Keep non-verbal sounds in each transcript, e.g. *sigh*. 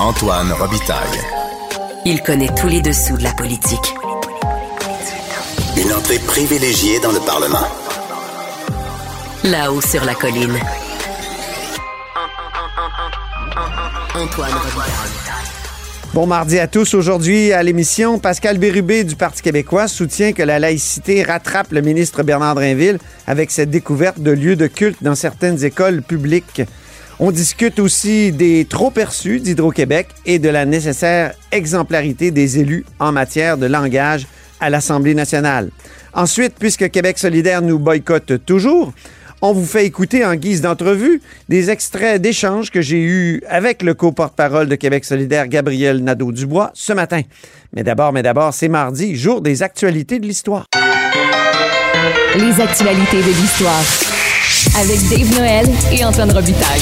Antoine Robitaille. Il connaît tous les dessous de la politique. Une entrée privilégiée dans le Parlement. Là-haut sur la colline. Antoine Robitaille. Bon mardi à tous. Aujourd'hui, à l'émission, Pascal Bérubé du Parti québécois soutient que la laïcité rattrape le ministre Bernard Drinville avec cette découverte de lieux de culte dans certaines écoles publiques. On discute aussi des trop perçus d'Hydro-Québec et de la nécessaire exemplarité des élus en matière de langage à l'Assemblée nationale. Ensuite, puisque Québec solidaire nous boycotte toujours, on vous fait écouter en guise d'entrevue des extraits d'échanges que j'ai eus avec le co-porte-parole de Québec solidaire, Gabriel Nadeau-Dubois, ce matin. Mais d'abord, mais d'abord, c'est mardi, jour des actualités de l'histoire. Les actualités de l'histoire avec Dave Noël et Antoine Robitaille.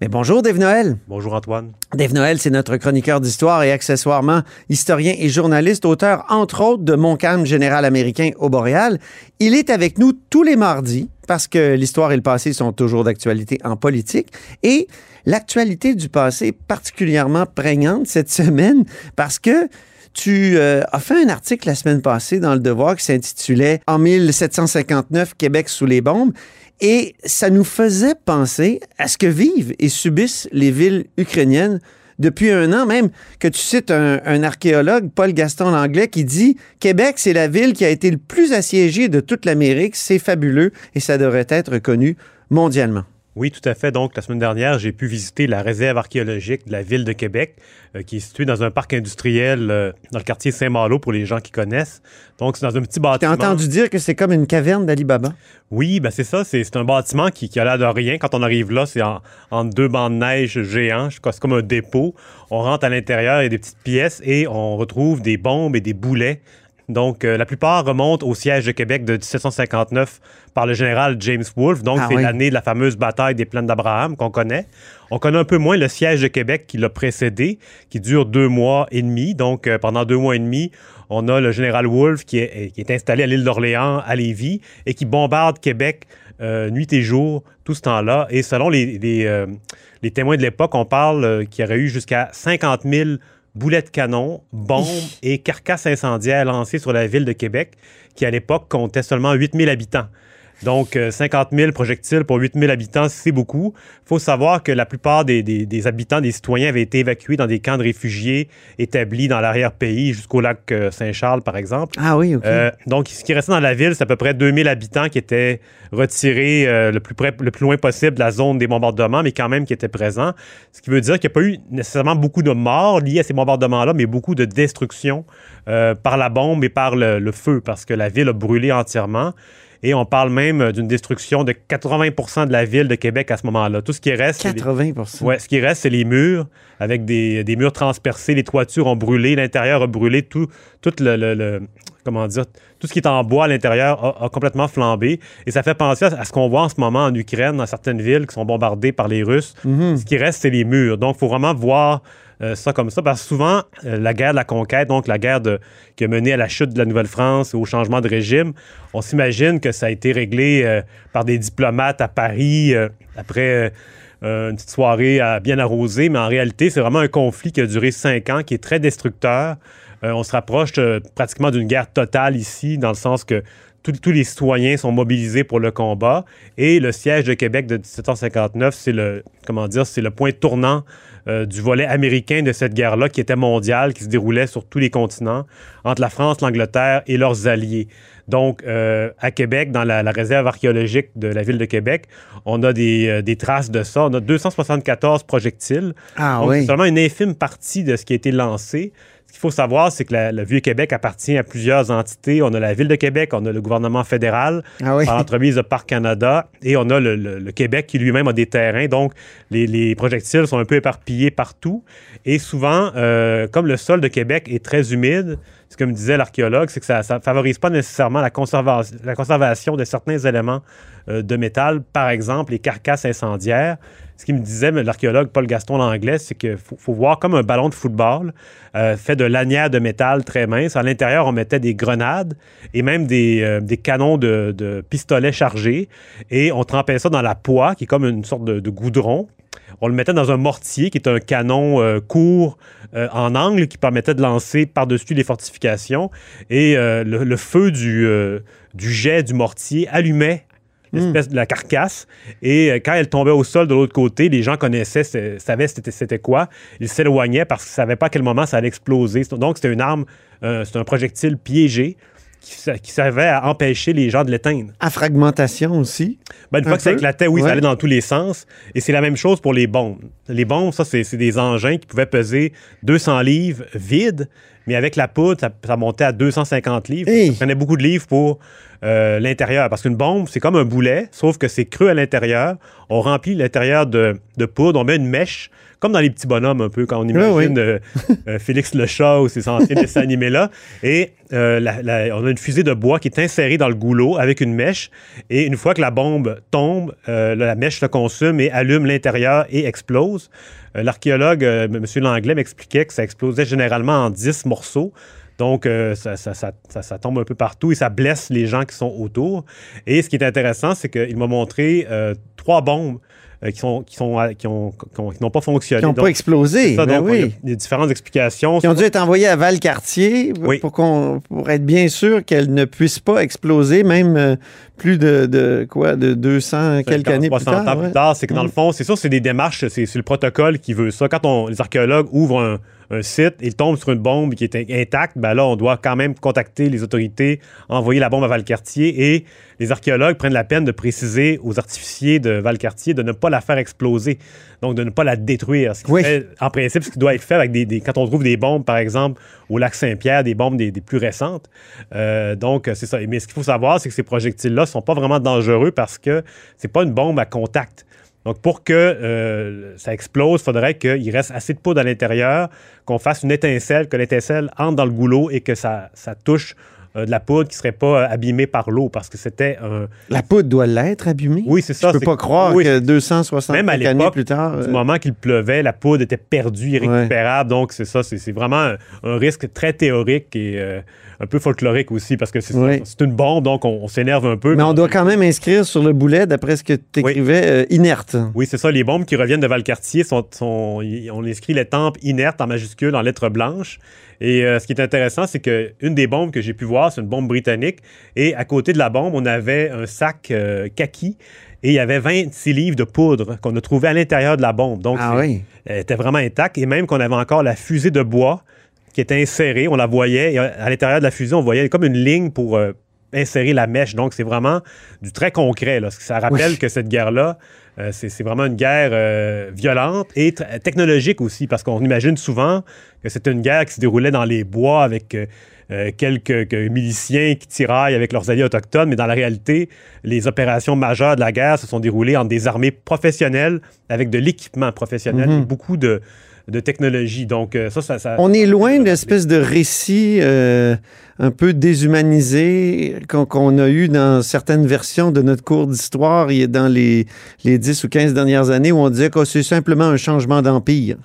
Mais bonjour, Dave Noël. Bonjour Antoine. Dave Noël, c'est notre chroniqueur d'histoire et accessoirement historien et journaliste, auteur entre autres de Mon calme général américain au Boréal. Il est avec nous tous les mardis parce que l'histoire et le passé sont toujours d'actualité en politique et l'actualité du passé est particulièrement prégnante cette semaine parce que tu euh, as fait un article la semaine passée dans Le Devoir qui s'intitulait En 1759, Québec sous les bombes. Et ça nous faisait penser à ce que vivent et subissent les villes ukrainiennes depuis un an, même que tu cites un, archéologue, Paul Gaston Langlais, qui dit Québec, c'est la ville qui a été le plus assiégée de toute l'Amérique, c'est fabuleux et ça devrait être reconnu mondialement. Oui, tout à fait. Donc, la semaine dernière, j'ai pu visiter la réserve archéologique de la ville de Québec, euh, qui est située dans un parc industriel euh, dans le quartier Saint-Malo, pour les gens qui connaissent. Donc, c'est dans un petit bâtiment. T'as entendu dire que c'est comme une caverne d'Ali Baba? Oui, ben c'est ça. C'est un bâtiment qui, qui a l'air de rien. Quand on arrive là, c'est en, en, deux bancs de neige géants. C'est comme un dépôt. On rentre à l'intérieur, il y a des petites pièces et on retrouve des bombes et des boulets donc, euh, la plupart remontent au siège de Québec de 1759 par le général James Wolfe. Donc, Ah c'est oui. l'année de la fameuse bataille des plaines d'Abraham qu'on connaît. On connaît un peu moins le siège de Québec qui l'a précédé, qui dure deux mois et demi. Donc, euh, pendant deux mois et demi, on a le général Wolfe qui est, qui est installé à l'île d'Orléans, à Lévis, et qui bombarde Québec euh, nuit et jour tout ce temps-là. Et selon les, les, les témoins de l'époque, on parle qu'il y aurait eu jusqu'à 50 000 boulets de canon, bombes et carcasses incendiaires lancées sur la ville de Québec, qui à l'époque comptait seulement 8000 habitants. Donc, euh, 50 000 projectiles pour 8 000 habitants, c'est beaucoup. Il faut savoir que la plupart des, des- des habitants, des citoyens, avaient été évacués dans des camps de réfugiés établis dans l'arrière-pays jusqu'au lac euh, Saint-Charles, par exemple. Ah oui, OK. Euh, donc, ce qui restait dans la ville, c'est à peu près 2000 habitants qui étaient retirés euh, le, plus près, le plus loin possible de la zone des bombardements, mais quand même qui étaient présents. Ce qui veut dire qu'il n'y a pas eu nécessairement beaucoup de morts liés à ces bombardements-là, mais beaucoup de destruction euh, par la bombe et par le, le feu, parce que la ville a brûlé entièrement. Et on parle même d'une destruction de 80% de la ville de Québec à ce moment-là. Tout ce qui reste, c'est les- 80 Ouais, ce qui reste, c'est les murs, avec des, des murs transpercés, les toitures ont brûlé, l'intérieur a brûlé, tout, tout le, le- le- comment dire, tout ce qui est en bois à l'intérieur a, a complètement flambé. Et ça fait penser à, à ce qu'on voit en ce moment en Ukraine, dans certaines villes qui sont bombardées par les Russes. Ce qui reste, c'est les murs. Donc, il faut vraiment voir euh, ça comme ça, parce que souvent, euh, la guerre de la conquête, donc la guerre qui a mené à la chute de la Nouvelle-France et au changement de régime, on s'imagine que ça a été réglé euh, par des diplomates à Paris après une petite soirée à- bien arrosée, mais en réalité, c'est vraiment un conflit qui a duré cinq ans, qui est très destructeur. On se rapproche pratiquement d'une guerre totale ici, dans le sens que tous les citoyens sont mobilisés pour le combat. Et le siège de Québec de 1759, c'est le, comment dire, c'est le point tournant euh, du volet américain de cette guerre-là, qui était mondiale, qui se déroulait sur tous les continents, entre la France, l'Angleterre et leurs alliés. Donc, euh, à Québec, dans la, la réserve archéologique de la ville de Québec, on a des, euh, des traces de ça. On a 274 projectiles. Ah Donc, oui. c'est seulement une infime partie de ce qui a été lancé. Ce qu'il faut savoir, c'est que la- le Vieux-Québec appartient à plusieurs entités. On a la Ville de Québec, on a le gouvernement fédéral, Ah oui. par l'entremise de Parc Canada, et on a le, le- le Québec qui lui-même a des terrains. Donc, les, les projectiles sont un peu éparpillés partout. Et souvent, euh, comme le sol de Québec est très humide, ce que me disait l'archéologue, c'est que ça ne favorise pas nécessairement la, conserva- la conservation de certains éléments euh, de métal, par exemple les carcasses incendiaires. Ce qu'il me disait, l'archéologue Paul Gaston Langlais, c'est qu'il faut, voir comme un ballon de football euh, fait de lanières de métal très minces. À l'intérieur, on mettait des grenades et même des, euh, canons de, pistolets chargés et on trempait ça dans la poix, qui est comme une sorte de goudron. On le mettait dans un mortier qui est un canon euh, court euh, en angle qui permettait de lancer par-dessus les fortifications. Et euh, le, le feu du, du jet du mortier allumait l'espèce de la carcasse. Et quand elle tombait au sol de l'autre côté, les gens connaissaient, savaient c'était, c'était quoi. Ils s'éloignaient parce qu'ils ne savaient pas à quel moment ça allait exploser. Donc, c'était une arme, euh, c'est un projectile piégé qui, servait à empêcher les gens de l'éteindre. À fragmentation aussi? Ben, une Un fois que ça éclatait, oui, Ouais. ça allait dans tous les sens. Et c'est la même chose pour les bombes. Les bombes, ça, c'est c'est des engins qui pouvaient peser 200 livres vides, mais avec la poudre, ça, ça montait à 250 livres. Hey. Ça prenait beaucoup de livres pour euh, l'intérieur. Parce qu'une bombe, c'est comme un boulet, sauf que c'est creux à l'intérieur. On remplit l'intérieur de, de poudre, on met une mèche, comme dans les petits bonhommes un peu, quand on imagine oui. euh, *laughs* euh, Félix le chat ou ces anciens *laughs* dessins animés-là. Et euh, la- la- on a une fusée de bois qui est insérée dans le goulot avec une mèche. Et une fois que la bombe tombe, la mèche le consume et allume l'intérieur et explose. Euh, L'archéologue, euh, M. Langlais, m'expliquait que ça explosait généralement en 10 morceaux. Donc, euh, ça, tombe un peu partout et ça blesse les gens qui sont autour. Et ce qui est intéressant, c'est qu'il m'a montré trois bombes euh, qui sont qui sont euh, qui ont qui ont- qui n'ont pas fonctionné. Qui n'ont pas explosé. ça, Ben donc, il y a oui. différentes explications. Qui ont dû être envoyés à Valcartier Oui. pour, qu'on, pour être bien sûr qu'elles ne puissent pas exploser, même euh, plus de, de quoi, de 200 quelques 50, années plus 60 tard. ans ouais. plus tard, c'est que dans Mm. le fond, c'est sûr, c'est des démarches, c'est c'est le protocole qui veut ça. Quand on, les archéologues ouvrent un, un site, ils tombent sur une bombe qui est in- intacte, ben là, on doit quand même contacter les autorités, envoyer la bombe à Valcartier et les archéologues prennent la peine de préciser aux artificiers de Valcartier de ne pas la faire exploser, donc de ne pas la détruire. Ce qui Oui. fait, en principe, ce qui doit être fait avec des, des- quand on trouve des bombes, par exemple, au lac Saint-Pierre, des bombes des, des plus récentes. Euh, donc, c'est ça. Mais ce qu'il faut savoir, c'est que ces projectiles-là ne sont pas vraiment dangereux parce que c'est pas une bombe à contact. Donc, pour que euh, ça explose, il faudrait qu'il reste assez de poudre à l'intérieur, qu'on fasse une étincelle, que l'étincelle entre dans le goulot et que ça, ça touche euh, de la poudre qui ne serait pas euh, abîmée par l'eau parce que c'était un. La poudre doit l'être abîmée? Oui, c'est ça. Je peux c'est- pas croire oui, que 260 Même à années l'époque, plus tard. du euh, moment qu'il pleuvait, la poudre était perdue, irrécupérable. Donc, c'est ça, c'est vraiment un, un risque très théorique et euh, un peu folklorique aussi parce que c'est Oui. une bombe, donc on, on s'énerve un peu. mais on doit quand même inscrire sur le boulet, d'après ce que tu écrivais, euh, inerte. Oui, c'est ça. Les bombes qui reviennent de Valcartier, sont, sont- on inscrit les tempes inertes en majuscules en lettres blanches. Et euh, ce qui est intéressant, c'est qu'une des bombes que j'ai pu voir, c'est une bombe britannique. Et à côté de la bombe, on avait un sac euh, kaki. Et il y avait 26 livres de poudre qu'on a trouvé à l'intérieur de la bombe. Donc, Ah oui. elle était vraiment intacte. Et même qu'on avait encore la fusée de bois qui était insérée. On la voyait. Et à l'intérieur de la fusée, on voyait comme une ligne pour euh, insérer la mèche. Donc, c'est vraiment du très concret. Là. Ça rappelle Oui. que cette guerre-là, euh, c'est vraiment une guerre euh, violente et technologique aussi, parce qu'on imagine souvent que c'était une guerre qui se déroulait dans les bois avec euh, quelques que miliciens qui tiraillent avec leurs alliés autochtones, mais dans la réalité, les opérations majeures de la guerre se sont déroulées en des armées professionnelles avec de l'équipement professionnel et beaucoup de, de technologie. Donc, euh, ça, ça, ça- On est loin de l'espèce de récit euh, un peu déshumanisé qu'on a eu dans certaines versions de notre cours d'histoire dans les, les 10 ou 15 dernières années où on disait que c'est simplement un changement d'empire.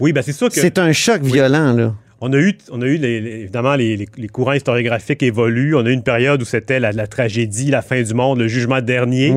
Oui, ben c'est sûr que. C'est un choc violent, là. On a eu, on a eu les- les- évidemment, les, courants historiographiques évoluent. On a eu une période où c'était la, la tragédie, la fin du monde, le jugement dernier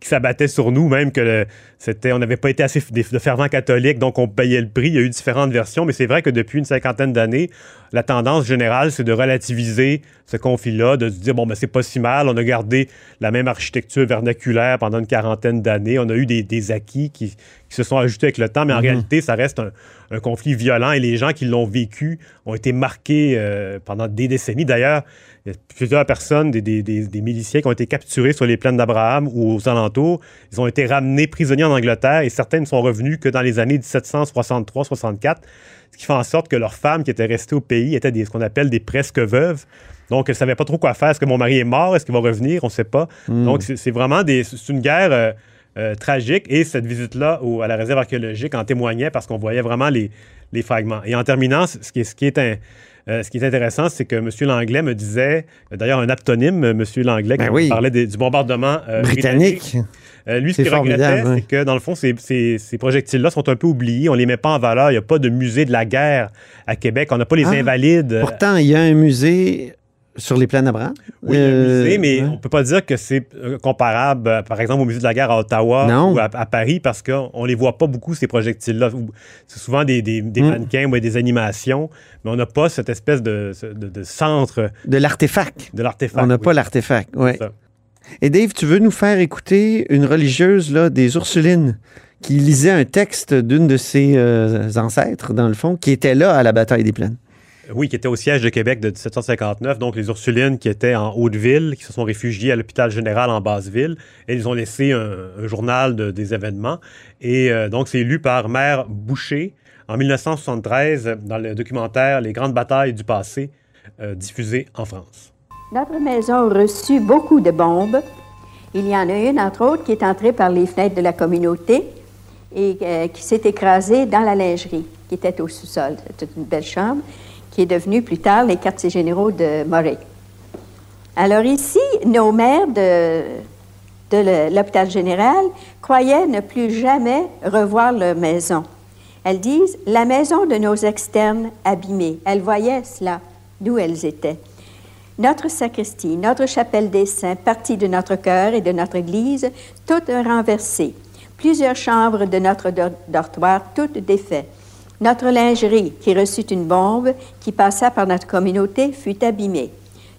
qui s'abattait sur nous, même que c'était, on n'avait pas été assez de fervents catholiques, donc on payait le prix. Il y a eu différentes versions, mais c'est vrai que depuis une cinquantaine d'années, la tendance générale, c'est de relativiser ce conflit-là, de se dire, bon, ben, c'est pas si mal, on a gardé la même architecture vernaculaire pendant une quarantaine d'années, on a eu des, des acquis qui, qui se sont ajoutés avec le temps, mais en réalité, ça reste un, un conflit violent et les gens qui l'ont vécu ont été marqués euh, pendant des décennies. D'ailleurs, il y a plusieurs personnes, des, des- des- des miliciens qui ont été capturés sur les plaines d'Abraham ou aux alentours. Ils ont été ramenés prisonniers en Angleterre et certains ne sont revenus que dans les années 1763-64, ce qui fait en sorte que leurs femmes qui étaient restées au pays étaient des, ce qu'on appelle des presque veuves. Donc, elles ne savaient pas trop quoi faire. Est-ce que mon mari est mort? Est-ce qu'il va revenir? On ne sait pas. Donc, c'est vraiment des, c'est une guerre euh, euh, tragique. Et cette visite-là à la réserve archéologique en témoignait parce qu'on voyait vraiment les, les fragments. Et en terminant, ce qui est, ce qui est, un- euh, ce qui est intéressant, c'est que M. Langlais me disait, d'ailleurs un aptonyme, M. Langlais, Ben qui oui. parlait des- du bombardement euh, Britannique. euh, lui, ce qu'il regrettait, hein. c'est que dans le fond, ces, ces- ces projectiles-là sont un peu oubliés. On les met pas en valeur. Il n'y a pas de musée de la guerre à Québec. On n'a pas les Ah. invalides. euh, Pourtant, il y a un musée Sur les plaines d'Abraham? Oui, Euh, musée, mais ouais. on peut pas dire que c'est euh, comparable, euh, par exemple, au musée de la guerre à Ottawa Non. ou à, à Paris, parce qu'on les voit pas beaucoup, ces projectiles-là. C'est souvent des, des, des Mm. mannequins ou des animations, mais on n'a pas cette espèce de, de- de centre De l'artefact. de l'artefact. On n'a oui. pas l'artefact, oui. Et Dave, tu veux nous faire écouter une religieuse là, des Ursulines qui lisait un texte d'une de ses euh, ancêtres, dans le fond, qui était là à la bataille des plaines? Oui, qui était au siège de Québec de 1759, donc les Ursulines qui étaient en Haute-Ville, qui se sont réfugiés à l'hôpital général en Basse-Ville, et ils ont laissé un, journal de- des événements. Et euh, donc, c'est lu par Mère Boucher en 1973 dans le documentaire Les grandes batailles du passé, euh, diffusé en France. Notre maison a reçu beaucoup de bombes. Il y en a une, entre autres, qui est entrée par les fenêtres de la communauté et euh, qui s'est écrasée dans la lingerie, qui était au sous-sol. C'était une belle chambre, qui est devenue plus tard les quartiers généraux de Moray. Alors ici, nos maires de, de l'hôpital général croyaient ne plus jamais revoir leur maison. Elles disent la maison de nos externes abîmée. Elles voyaient cela, d'où elles étaient. Notre sacristie, notre chapelle des saints, partie de notre cœur et de notre église, toutes renversées. Plusieurs chambres de notre dor- dortoir, toutes défaites. Notre lingerie, qui reçut une bombe qui passa par notre communauté, fut abîmée.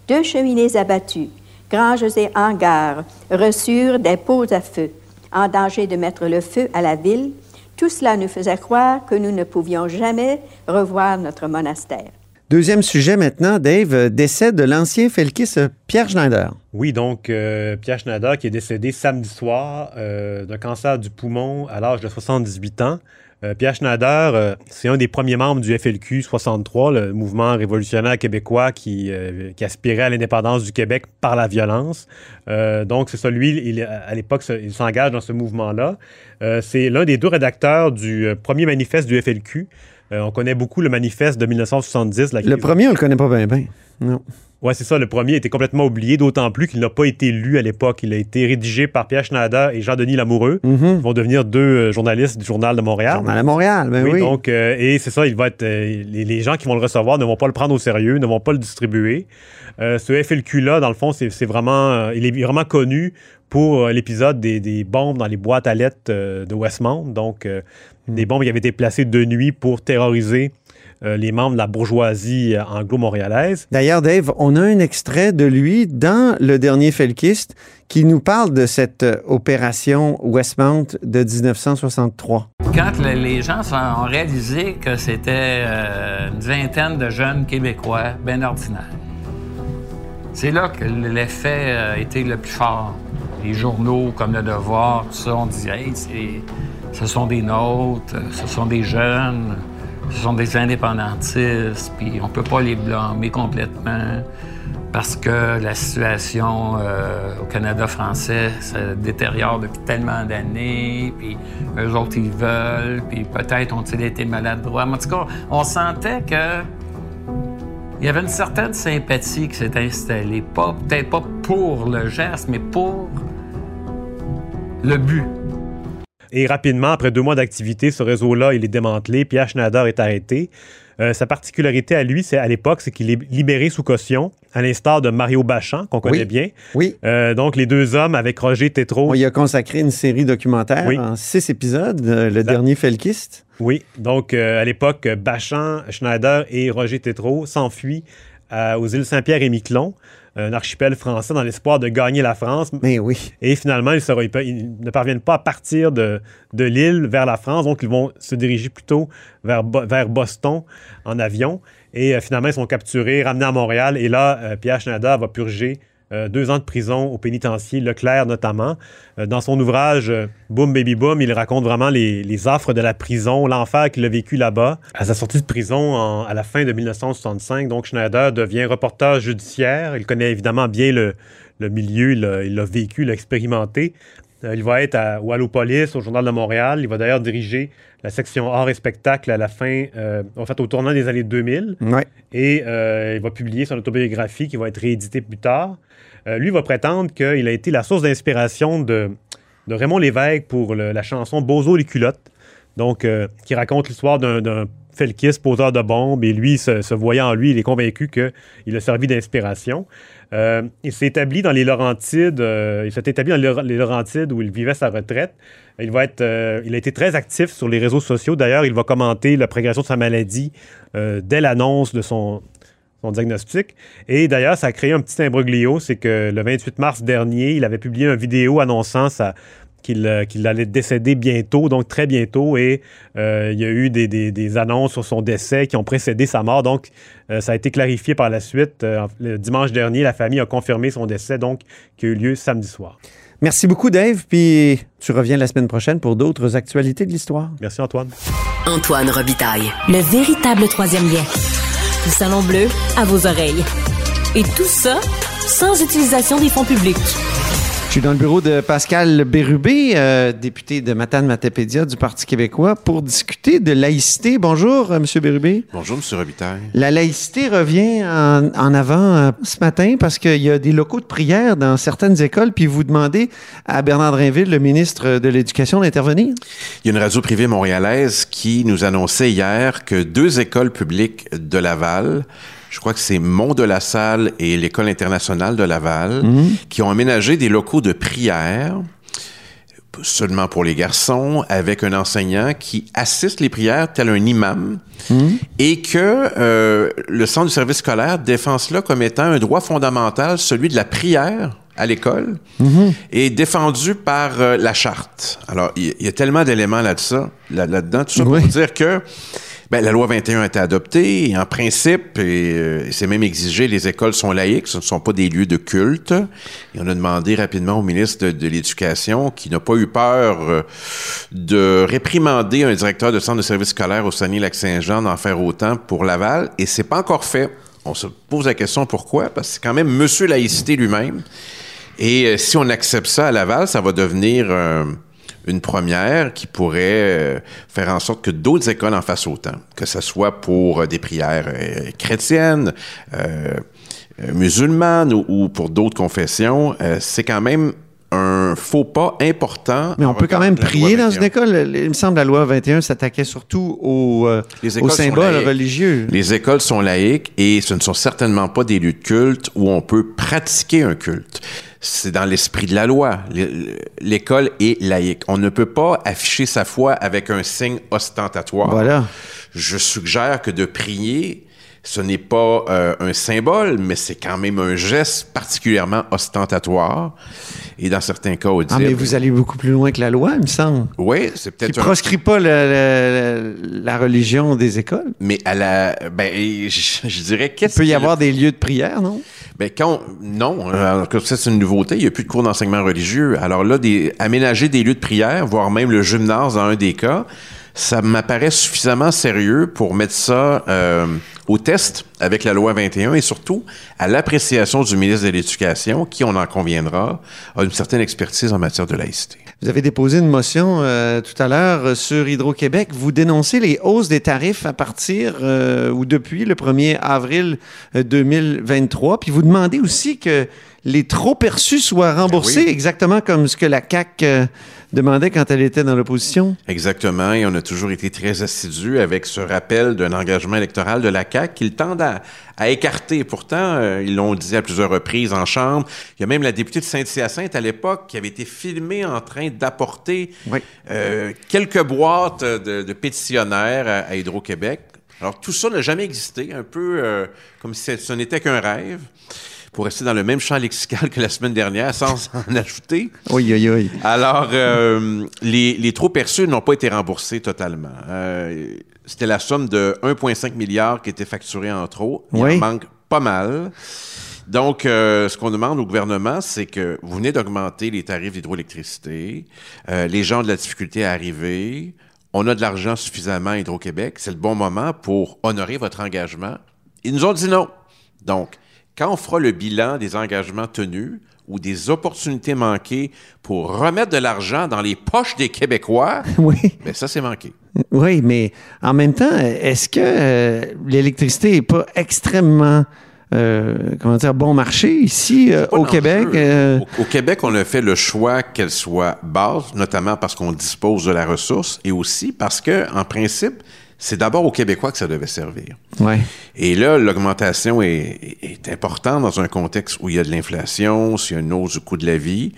Deux cheminées abattues, granges et hangars reçurent des pots à feu, en danger de mettre le feu à la ville. Tout cela nous faisait croire que nous ne pouvions jamais revoir notre monastère. Deuxième sujet maintenant, Dave, décès de l'ancien felkiste euh, Pierre Schneider. Oui, donc euh, Pierre Schneider qui est décédé samedi soir euh, d'un cancer du poumon à l'âge de 78 ans. Euh, Pierre Schneider, euh, c'est un des premiers membres du FLQ 63, le mouvement révolutionnaire québécois qui, euh, qui aspirait à l'indépendance du Québec par la violence. Donc, c'est ça, lui, il, à l'époque, il s'engage dans ce mouvement-là. C'est l'un des deux rédacteurs du premier manifeste du FLQ. On connaît beaucoup le manifeste de 1970. la Le premier, on le connaît pas bien, bien. Non. Ouais, c'est ça. Le premier était complètement oublié, d'autant plus qu'il n'a pas été lu à l'époque. Il a été rédigé par Pierre Schneider et Jean-Denis Lamoureux, Mhm. qui vont devenir deux euh, journalistes du Journal de Montréal. Journal à Montréal, ben oui. Oui, donc, euh, et c'est ça, il va être, euh, les, les gens qui vont le recevoir ne vont pas le prendre au sérieux, ne vont pas le distribuer. Ce FLQ-là, dans le fond, c'est vraiment, il est vraiment connu pour l'épisode des, des bombes dans les boîtes à lettres de Westmount. Donc, des bombes qui avaient été placées de nuit pour terroriser euh, les membres de la bourgeoisie euh, anglo-montréalaise. D'ailleurs, Dave, on a un extrait de lui dans le dernier Felkiste qui nous parle de cette euh, opération Westmount de 1963. Quand le- les gens sont- ont réalisé que c'était euh, une vingtaine de jeunes Québécois bien ordinaires, c'est là que l'effet a été le plus fort. Les journaux comme Le Devoir, tout ça, on disait, hey, c'est- ce sont des nôtres, ce sont des jeunes, ce sont des indépendantistes, puis on peut pas les blâmer complètement parce que la situation euh, au Canada français se détériore depuis tellement d'années, puis eux autres, ils veulent, puis peut-être ont-ils été maladroits. Mais en tout cas, on sentait que il y avait une certaine sympathie qui s'est installée, peut-être pas pour le geste, mais pour le but. Et rapidement, après deux mois d'activité, ce réseau-là, il est démantelé. Pierre Schneider est arrêté. Euh, sa particularité à lui, c'est à l'époque, c'est qu'il est libéré sous caution, à l'instar de Mario Bachand, qu'on connaît Oui. bien. Oui. Euh, donc, les deux hommes avec Roger Tétrault. On y a consacré une série documentaire Oui. en six épisodes, euh, le dernier Felkiste. Oui, donc à l'époque, Bachand, Schneider et Roger Tétrault s'enfuient aux îles Saint-Pierre et Miquelon, un archipel français dans l'espoir de gagner la France. Mais oui. Et finalement, ils, ne parviennent pas à partir de, de l'île vers la France, donc ils vont se diriger plutôt vers Boston en avion. Et euh, finalement, ils sont capturés, ramenés à Montréal. Et là, euh, Pierre Schneider va purger euh, deux ans de prison au pénitencier Leclerc notamment. Euh, dans son ouvrage euh, Boom Baby Boom, il raconte vraiment les, les affres de la prison, l'enfer qu'il a vécu là-bas. À sa sortie de prison à la fin de 1965, donc Schneider devient reporter judiciaire. Il connaît évidemment bien le, le milieu, il l'a vécu, l'a expérimenté. Euh, il va être à Wallopolis, au Journal de Montréal. Il va d'ailleurs diriger la section art et spectacle à la fin, euh, en fait, au tournant des années 2000. Ouais. Et euh, il va publier son autobiographie qui va être rééditée plus tard. Euh, lui va prétendre qu'il a été la source d'inspiration de, de Raymond Lévesque pour le- la chanson Bozo les culottes. Donc, qui raconte l'histoire d'un Felkis, poseur de bombes, et lui, se, voyant en lui, il est convaincu qu'il a servi d'inspiration. Euh, il s'est établi dans les Laurentides, euh, il s'est établi dans les Laur- les Laurentides où il vivait sa retraite. Il va être, euh, a été très actif sur les réseaux sociaux. D'ailleurs, il va commenter la progression de sa maladie dès l'annonce de son, son diagnostic. Et d'ailleurs, ça a créé un petit imbroglio. C'est que le 28 mars dernier, il avait publié une vidéo annonçant sa- qu'il euh, qu'il allait décéder bientôt, donc très bientôt. Et euh, il y a eu des, des- des annonces sur son décès qui ont précédé sa mort. Donc, euh, ça a été clarifié par la suite. Euh, le dimanche dernier, la famille a confirmé son décès, donc, qui a eu lieu samedi soir. Merci beaucoup, Dave. Puis tu reviens la semaine prochaine pour d'autres actualités de l'histoire. Merci, Antoine. Antoine Robitaille. Le véritable troisième lien. Le salon bleu à vos oreilles. Et tout ça sans utilisation des fonds publics. Je suis dans le bureau de Pascal Bérubé, euh, député de Matane Matapédia du Parti québécois, pour discuter de laïcité. Bonjour, euh, Monsieur Bérubé. Bonjour, M. Robitaille. La laïcité revient en, en avant euh, ce matin parce qu'il y a des locaux de prière dans certaines écoles, puis vous demandez à Bernard Drinville, le ministre de l'Éducation, d'intervenir. Il y a une radio privée montréalaise qui nous annonçait hier que deux écoles publiques de Laval, je crois que c'est Mont de la Salle et l'École internationale de Laval, qui ont aménagé des locaux de prière seulement pour les garçons, avec un enseignant qui assiste les prières tel un imam, et que euh, le centre du service scolaire défend cela comme étant un droit fondamental, celui de la prière à l'école, est défendu par euh, la charte. Alors, il y, a tellement d'éléments là-dedans, là, là-dedans, tout ça Oui. pour dire que ben, la loi 21 a été adoptée et en principe, et, euh, c'est même exigé, les écoles sont laïques, ce ne sont pas des lieux de culte. Et on a demandé rapidement au ministre de, l'Éducation, qui n'a pas eu peur euh, de réprimander un directeur de centre de service scolaire au Saguenay-Lac-Saint-Jean d'en faire autant pour Laval, et c'est pas encore fait. On se pose la question pourquoi, parce que c'est quand même Monsieur Laïcité lui-même. Et euh, si on accepte ça à Laval, ça va devenir une première qui pourrait euh, faire en sorte que d'autres écoles en fassent autant, que ce soit pour euh, des prières euh, chrétiennes, musulmanes ou, ou pour d'autres confessions. C'est quand même un faux pas important. Mais on peut quand même prier dans 21. une école. Il me semble que la loi 21 s'attaquait surtout aux, euh, aux symboles religieux. Les écoles sont laïques et ce ne sont certainement pas des lieux de culte où on peut pratiquer un culte. C'est dans l'esprit de la loi. L'école est laïque. On ne peut pas afficher sa foi avec un signe ostentatoire. Voilà. Je suggère que de prier, ce n'est pas euh, un symbole, mais c'est quand même un geste particulièrement ostentatoire. Et dans certains cas, audible. Ah, mais vous allez beaucoup plus loin que la loi, il me semble. Oui, c'est Qui peut-être un- proscrit pas le- le- le- la religion des écoles. Mais à la... Ben, je, je dirais... Il qu'est-ce peut y avoir des lieux de prière, non? Ben quand on- non, alors que ça c'est une nouveauté, il n'y a plus de cours d'enseignement religieux. Alors là, des, aménager des lieux de prière, voire même le gymnase dans un des cas, ça m'apparaît suffisamment sérieux pour mettre ça euh, au test avec la loi 21 et surtout à l'appréciation du ministre de l'Éducation, qui, on en conviendra, a une certaine expertise en matière de laïcité. Vous avez déposé une motion euh, tout à l'heure euh, sur Hydro-Québec. Vous dénoncez les hausses des tarifs à partir euh, ou depuis le 1er avril euh, 2023. Puis vous demandez aussi que les trop perçus soient remboursés, Ben oui. exactement comme ce que la CAQ euh, demandait quand elle était dans l'opposition. Exactement, et on a toujours été très assidus avec ce rappel d'un engagement électoral de la CAQ qu'ils tendent à, à écarter. Pourtant, euh, ils l'ont dit à plusieurs reprises en Chambre. Il y a même la députée de Saint-Hyacinthe à l'époque qui avait été filmée en train d'apporter Oui. euh, quelques boîtes de, de pétitionnaires à, à Hydro-Québec. Alors, tout ça n'a jamais existé, un peu comme si ce n'était qu'un rêve, pour rester dans le même champ lexical que la semaine dernière, sans *laughs* en ajouter. Oui, oui, oui. Alors, euh, les, les trop perçus n'ont pas été remboursés totalement. Euh, C'était la somme de 1,5 milliard qui était facturée en trop. Il Oui. en manque pas mal. Donc, euh, ce qu'on demande au gouvernement, c'est que vous venez d'augmenter les tarifs d'hydroélectricité. Euh, les gens ont de la difficulté à arriver. On a de l'argent suffisamment à Hydro-Québec. C'est le bon moment pour honorer votre engagement. Ils nous ont dit non. Donc, quand on fera le bilan des engagements tenus ou des opportunités manquées pour remettre de l'argent dans les poches des Québécois, *laughs* Oui. ben ça, c'est manqué. Oui, mais en même temps, est-ce que euh, l'électricité n'est pas extrêmement, euh, comment dire, bon marché ici euh, au. Québec? euh, Au, au Québec, on a fait le choix qu'elle soit basse, notamment parce qu'on dispose de la ressource et aussi parce que, en principe, c'est d'abord aux Québécois que ça devait servir. Ouais. Et là, l'augmentation est, est importante dans un contexte où il y a de l'inflation, s'il y a une hausse du coût de la vie.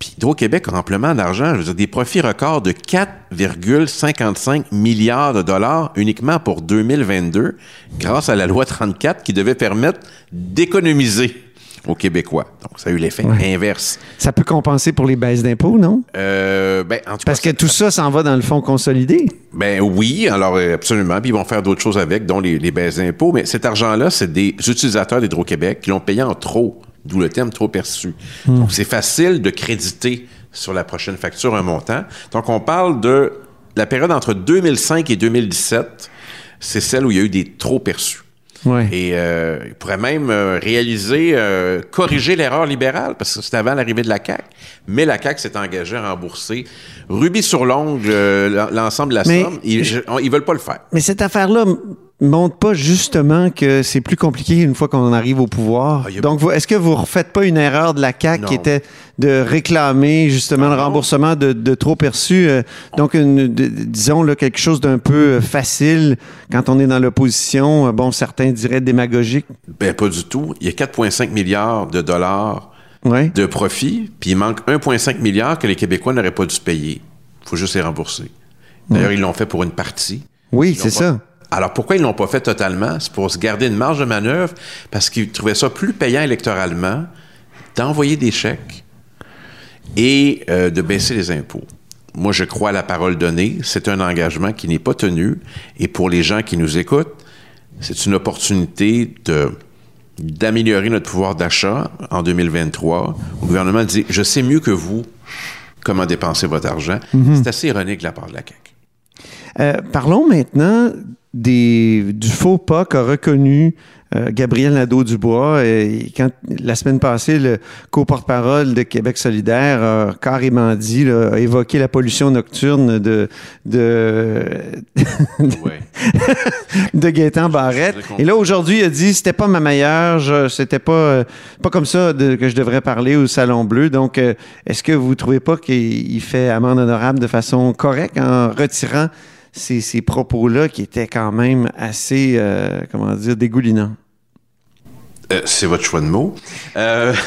Puis Hydro-Québec a amplement d'argent, je veux dire, des profits records de 4,55 milliards de dollars uniquement pour 2022, grâce à la loi 34 qui devait permettre d'économiser aux Québécois. Donc, ça a eu l'effet Ouais. inverse. Ça peut compenser pour les baisses d'impôts, non? Euh, ben, en tout Parce cas, que tout ça s'en va dans le fonds consolidé. Ben oui, alors euh, absolument. Puis ils vont faire d'autres choses avec, dont les, les baisses d'impôts. Mais cet argent-là, c'est des utilisateurs d'Hydro-Québec qui l'ont payé en trop, d'où le terme trop perçu. Donc c'est facile de créditer sur la prochaine facture un montant. Donc on parle de la période entre 2005 et 2017, c'est celle où il y a eu des trop perçus. Ouais. Et euh, il pourrait même euh, réaliser, euh, corriger l'erreur libérale, parce que c'était avant l'arrivée de la CAQ. Mais la CAQ s'est engagée à rembourser rubis sur l'ongle euh, l'ensemble de la Mais somme. Ils, ils veulent pas le faire. Mais cette affaire-là montre pas justement que c'est plus compliqué une fois qu'on arrive au pouvoir. Ah, Donc, est-ce que vous refaites pas une erreur de la CAQ qui était de réclamer justement Ah, le non. remboursement de, de trop perçus? euh, donc, une, de- disons là, quelque chose d'un peu euh, facile quand on est dans l'opposition. euh, Bon, certains diraient démagogique? Ben, pas du tout. Il y a 4,5 milliards de dollars Ouais. de profit, puis il manque 1,5 milliard que les Québécois n'auraient pas dû payer. Il faut juste les rembourser. D'ailleurs, ils l'ont fait pour une partie. Oui, c'est ça. Alors, pourquoi ils l'ont pas fait totalement? C'est pour se garder une marge de manœuvre, parce qu'ils trouvaient ça plus payant électoralement d'envoyer des chèques et euh, de baisser les impôts. Moi, je crois à la parole donnée. C'est un engagement qui n'est pas tenu. Et pour les gens qui nous écoutent, c'est une opportunité de d'améliorer notre pouvoir d'achat en 2023. Le gouvernement dit, je sais mieux que vous comment dépenser votre argent. C'est assez ironique de la part de la CAQ. Euh, parlons maintenant des, du faux pas qu'a reconnu euh, Gabriel Nadeau-Dubois. Et quand, la semaine passée, le co-porte-parole de Québec solidaire a carrément dit, là, a évoqué la pollution nocturne de, de, *laughs* Ouais. de Gaétan Barrette. Et là, aujourd'hui, il a dit c'était pas ma meilleure, c'était pas, euh, pas comme ça de- que je devrais parler au Salon Bleu. Donc, euh, est-ce que vous trouvez pas qu'il il fait amende honorable de façon correcte en retirant ces, ces propos-là qui étaient quand même assez, euh, comment dire, dégoulinants? Euh, c'est votre choix de mots. Euh, *laughs*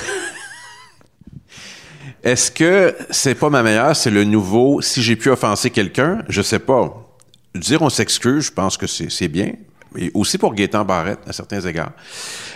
Est-ce que c'est pas ma meilleure, c'est le nouveau si j'ai pu offenser quelqu'un, je sais pas. Dire on s'excuse, je pense que c'est bien. Et aussi pour Gaétan Barrette, à certains égards.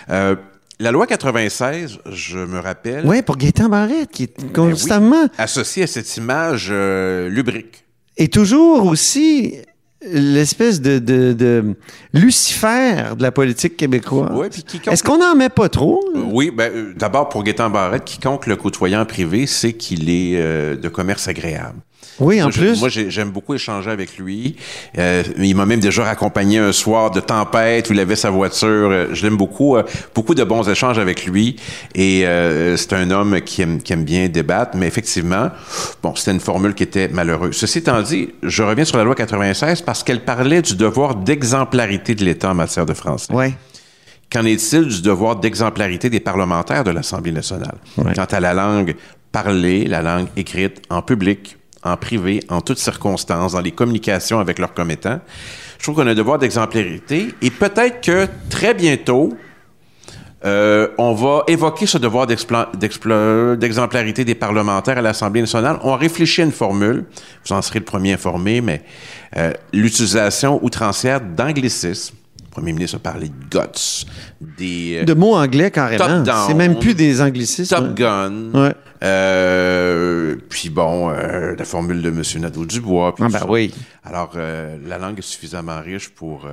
Euh, la loi 96, je me rappelle, Oui, pour Gaétan Barrette, qui est ben oui, constamment associée à cette image euh, lubrique. Et toujours aussi l'espèce de, de, de Lucifer de la politique québécoise. Puis quiconque- Est-ce qu'on n'en met pas trop? là? Oui, ben, euh, d'abord pour Gaétan Barrette, quiconque le côtoyant en privé sait qu'il est euh, de commerce agréable. Oui, en Moi, plus. moi, j'ai- j'aime beaucoup échanger avec lui. Euh, il m'a même déjà raccompagné un soir de tempête où il avait sa voiture. Euh, Je l'aime beaucoup. Euh, beaucoup de bons échanges avec lui. Et euh, c'est un homme qui aime, qui aime bien débattre. Mais effectivement, bon, c'était une formule qui était malheureuse. Ceci étant dit, je reviens sur la loi 96 parce qu'elle parlait du devoir d'exemplarité de l'État en matière de français. ouais. Qu'en est-il du devoir d'exemplarité des parlementaires de l'Assemblée nationale? Ouais. Quant à la langue parlée, la langue écrite en public, en privé, en toutes circonstances, dans les communications avec leurs commettants, je trouve qu'on a un devoir d'exemplarité et peut-être que très bientôt, euh, on va évoquer ce devoir d'exemplarité des parlementaires à l'Assemblée nationale. On réfléchit à une formule, vous en serez le premier informé, mais euh, l'utilisation outrancière d'anglicisme. Premier ministre a parlé de guts, des... euh, De mots anglais carrément. C'est même plus des anglicismes. Top Gun. Ouais. Euh, puis bon, euh, la formule de M. Nadeau-Dubois. Ah ben oui. Alors, euh, la langue est suffisamment riche pour...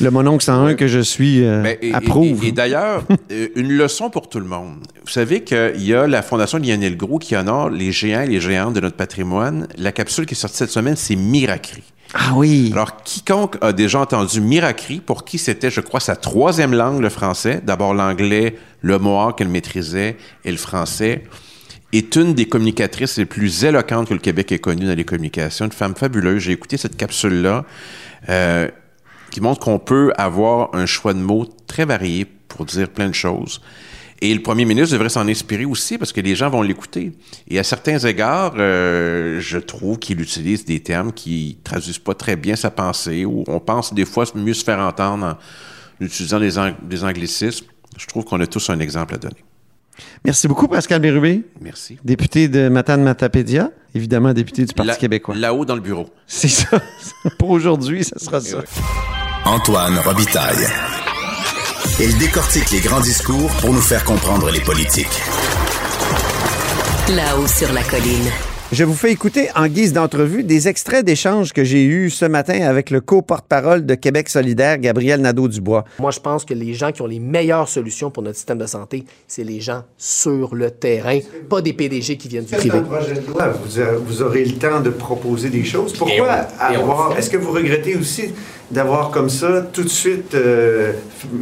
Le mononcle 101 Ouais. que je suis ben, et- approuve. Et, et d'ailleurs, *laughs* une leçon pour tout le monde. Vous savez qu'il y a la Fondation Lionel Gros qui honore les géants et les géantes de notre patrimoine. La capsule qui est sortie cette semaine, c'est Miracri. Ah oui. Alors, quiconque a déjà entendu Miracri, pour qui c'était, je crois, sa troisième langue, le français, d'abord l'anglais, le mohawk qu'elle maîtrisait, et le français, est une des communicatrices les plus éloquentes que le Québec ait connues dans les communications. Une femme fabuleuse. J'ai écouté cette capsule-là euh, qui montre qu'on peut avoir un choix de mots très varié pour dire plein de choses. Et le premier ministre devrait s'en inspirer aussi parce que les gens vont l'écouter. Et à certains égards, euh, je trouve qu'il utilise des termes qui traduisent pas très bien sa pensée ou on pense des fois mieux se faire entendre en utilisant des, ang- des anglicismes. Je trouve qu'on a tous un exemple à donner. Merci beaucoup, Pascal Bérubé, Merci. député de Matane Matapédia, évidemment député du Parti québécois. Là-haut dans le bureau. C'est ça. *laughs* Pour aujourd'hui, ça sera ça. Antoine Robitaille. Il décortique les grands discours pour nous faire comprendre les politiques. Là-haut sur la colline. Je vous fais écouter en guise d'entrevue des extraits d'échanges que j'ai eus ce matin avec le co-porte-parole de Québec solidaire, Gabriel Nadeau-Dubois. Moi, je pense que les gens qui ont les meilleures solutions pour notre système de santé, c'est les gens sur le terrain, pas des PDG qui viennent du privé. projet de loi, vous, aurez le temps de proposer des choses. Le fait. Est-ce que vous regrettez aussi d'avoir comme ça tout de suite euh,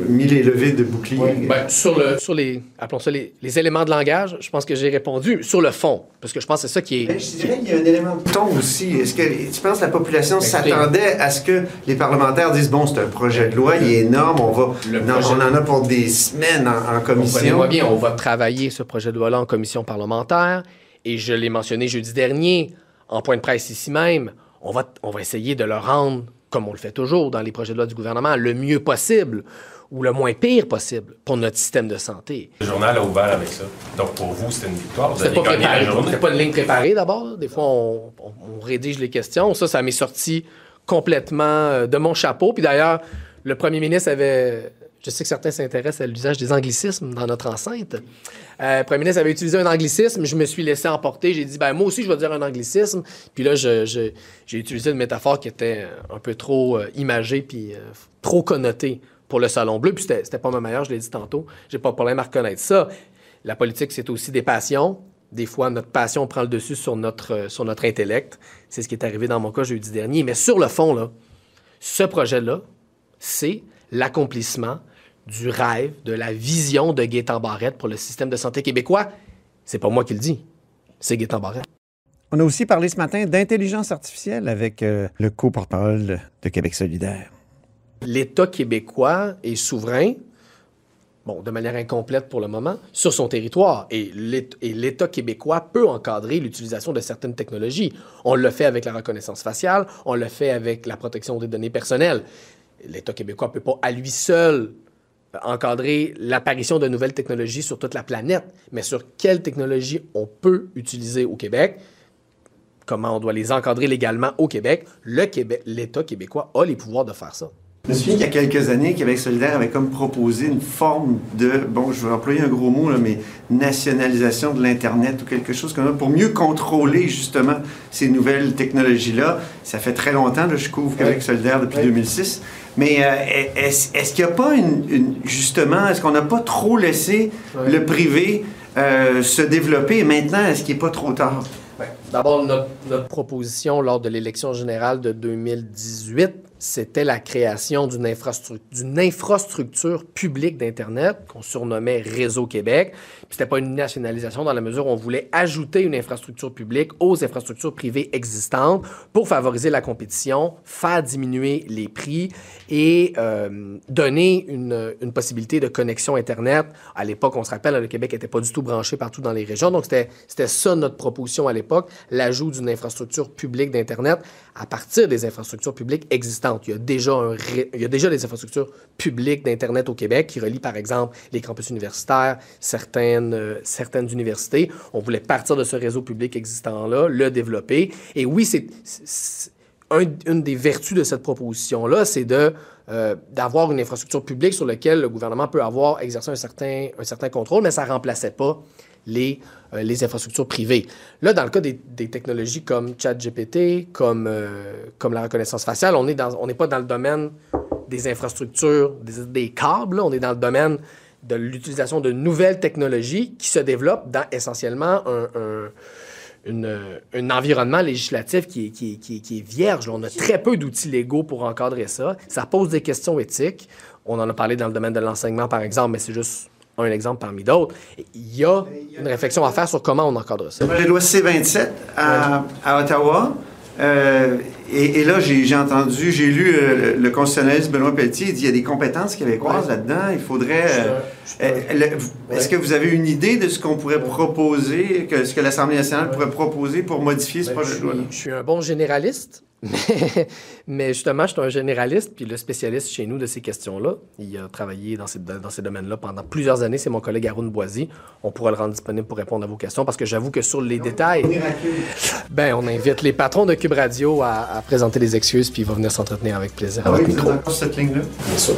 mis les levées de bouclier? Ben, sur, le, sur les, appelons ça les, les éléments de langage, je pense que j'ai répondu. Sur le fond, parce que je pense que c'est ça qui est... Ben, Je dirais qu'il y a un élément de ton aussi. Est-ce que tu penses que la population Écoutez. s'attendait à ce que les parlementaires disent bon, c'est un projet de loi, il est énorme, on va, Le non, projet- on en a pour des semaines en, en commission. Bien, on va travailler ce projet de loi-là en commission parlementaire. Et je l'ai mentionné jeudi dernier, en point de presse ici même, on va, on va essayer de le rendre, comme on le fait toujours dans les projets de loi du gouvernement, le mieux possible ou le moins pire possible pour notre système de santé. Le journal a ouvert avec ça. Donc pour vous, c'était une victoire. Vous avez pas gagné la préparé. journée. C'était pas une ligne préparée d'abord. Des fois, on, on- on rédige les questions. Ça, ça m'est sorti complètement euh, de mon chapeau. Puis d'ailleurs, le premier ministre avait. Je sais que certains s'intéressent à l'usage des anglicismes dans notre enceinte. Euh, premier ministre avait utilisé un anglicisme. Je me suis laissé emporter. J'ai dit, ben moi aussi, je vais dire un anglicisme. Puis là, j'ai utilisé une métaphore qui était un peu trop euh, imagée puis euh, trop connotée pour le Salon Bleu. Puis c'était pas ma meilleure, je l'ai dit tantôt. J'ai pas de problème à reconnaître ça. La politique, c'est aussi des passions. Des fois, notre passion prend le dessus sur notre, euh, sur notre intellect. C'est ce qui est arrivé dans mon cas jeudi dernier. Mais sur le fond, là, ce projet-là, c'est l'accomplissement du rêve, de la vision de Gaétan Barrette pour le système de santé québécois. C'est pas moi qui le dis, c'est Gaétan Barrette. On a aussi parlé ce matin d'intelligence artificielle avec euh, le co-porte-parole de, Québec solidaire. L'État québécois est souverain, bon, de manière incomplète pour le moment, sur son territoire. Et l'État québécois peut encadrer l'utilisation de certaines technologies. On le fait avec la reconnaissance faciale, on le fait avec la protection des données personnelles. L'État québécois ne peut pas à lui seul encadrer l'apparition de nouvelles technologies sur toute la planète, mais sur quelles technologies on peut utiliser au Québec, comment on doit les encadrer légalement au Québec, le Québec, l'État québécois a les pouvoirs de faire ça. Je me souviens qu'il y a quelques années, Québec solidaire avait comme proposé une forme de, bon, je vais employer un gros mot, là, mais nationalisation de l'Internet ou quelque chose comme ça, pour mieux contrôler justement ces nouvelles technologies-là. Ça fait très longtemps, là, je couvre Québec solidaire depuis 2006. Mais euh, est-ce est-ce qu'il n'y a pas une, une- justement, est-ce qu'on n'a pas trop laissé Ouais. le privé euh, se développer et maintenant, est-ce qu'il n'est pas trop tard? D'abord, notre, notre proposition lors de l'élection générale de 2018, c'était la création d'une infrastructure, d'une infrastructure publique d'Internet qu'on surnommait Réseau Québec. C'était pas une nationalisation dans la mesure où on voulait ajouter une infrastructure publique aux infrastructures privées existantes pour favoriser la compétition, faire diminuer les prix et euh, donner une, une possibilité de connexion Internet. À l'époque, on se rappelle, le Québec n'était pas du tout branché partout dans les régions. Donc, c'était ça notre proposition à l'époque, l'ajout d'une infrastructure publique d'Internet à partir des infrastructures publiques existantes. Il y a déjà, un il y a déjà des infrastructures publiques d'Internet au Québec qui relient, par exemple, les campus universitaires, euh, certaines universités. On voulait partir de ce réseau public existant-là, le développer. Et oui, c'est c'est- un- une des vertus de cette proposition-là, c'est de euh, d'avoir une infrastructure publique sur laquelle le gouvernement peut avoir exercé un certain, un certain contrôle, mais ça ne remplaçait pas les, euh, les infrastructures privées. Là, dans le cas des, technologies comme ChatGPT, comme, comme la reconnaissance faciale, on n'est pas dans le domaine des infrastructures, des, câbles, on est dans le domaine de l'utilisation de nouvelles technologies qui se développent dans essentiellement un, un- un environnement législatif qui est, qui est- qui est- vierge. On a très peu d'outils légaux pour encadrer ça. Ça pose des questions éthiques. On en a parlé dans le domaine de l'enseignement, par exemple, mais c'est juste un exemple parmi d'autres. Il y a une réflexion à faire sur comment on encadre ça. De loi C-27 à, à Ottawa, Euh, et, et là, j'ai entendu, j'ai lu euh, le, constitutionnaliste Benoît Pelletier, il dit il y a des compétences québécoises là-dedans. Il faudrait. euh, euh, Est-ce que vous avez une idée de ce qu'on pourrait proposer, que, ce que l'Assemblée nationale pourrait proposer pour modifier ce Ben, projet je, de loi? je suis un bon généraliste, mais, *laughs* mais justement, je suis un généraliste, puis le spécialiste chez nous de ces questions-là, il a travaillé dans ces, dans ces domaines-là pendant plusieurs années. C'est mon collègue Haroun Boisy. On pourra le rendre disponible pour répondre à vos questions, parce que j'avoue que sur les détails, ben, on invite les patrons de Cube Radio à, à présenter des excuses, puis il va venir s'entretenir avec plaisir Ah oui, vous micro. êtes encore sur cette ligne-là? Bien sûr.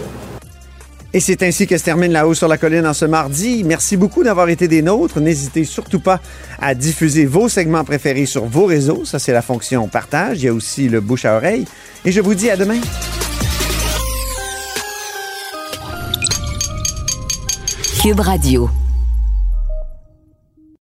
Et c'est ainsi que se termine La Haut sur la Colline en ce mardi. Merci beaucoup d'avoir été des nôtres. N'hésitez surtout pas à diffuser vos segments préférés sur vos réseaux. Ça, c'est la fonction partage. Il y a aussi le bouche à oreille. Et je vous dis à demain. Cube Radio.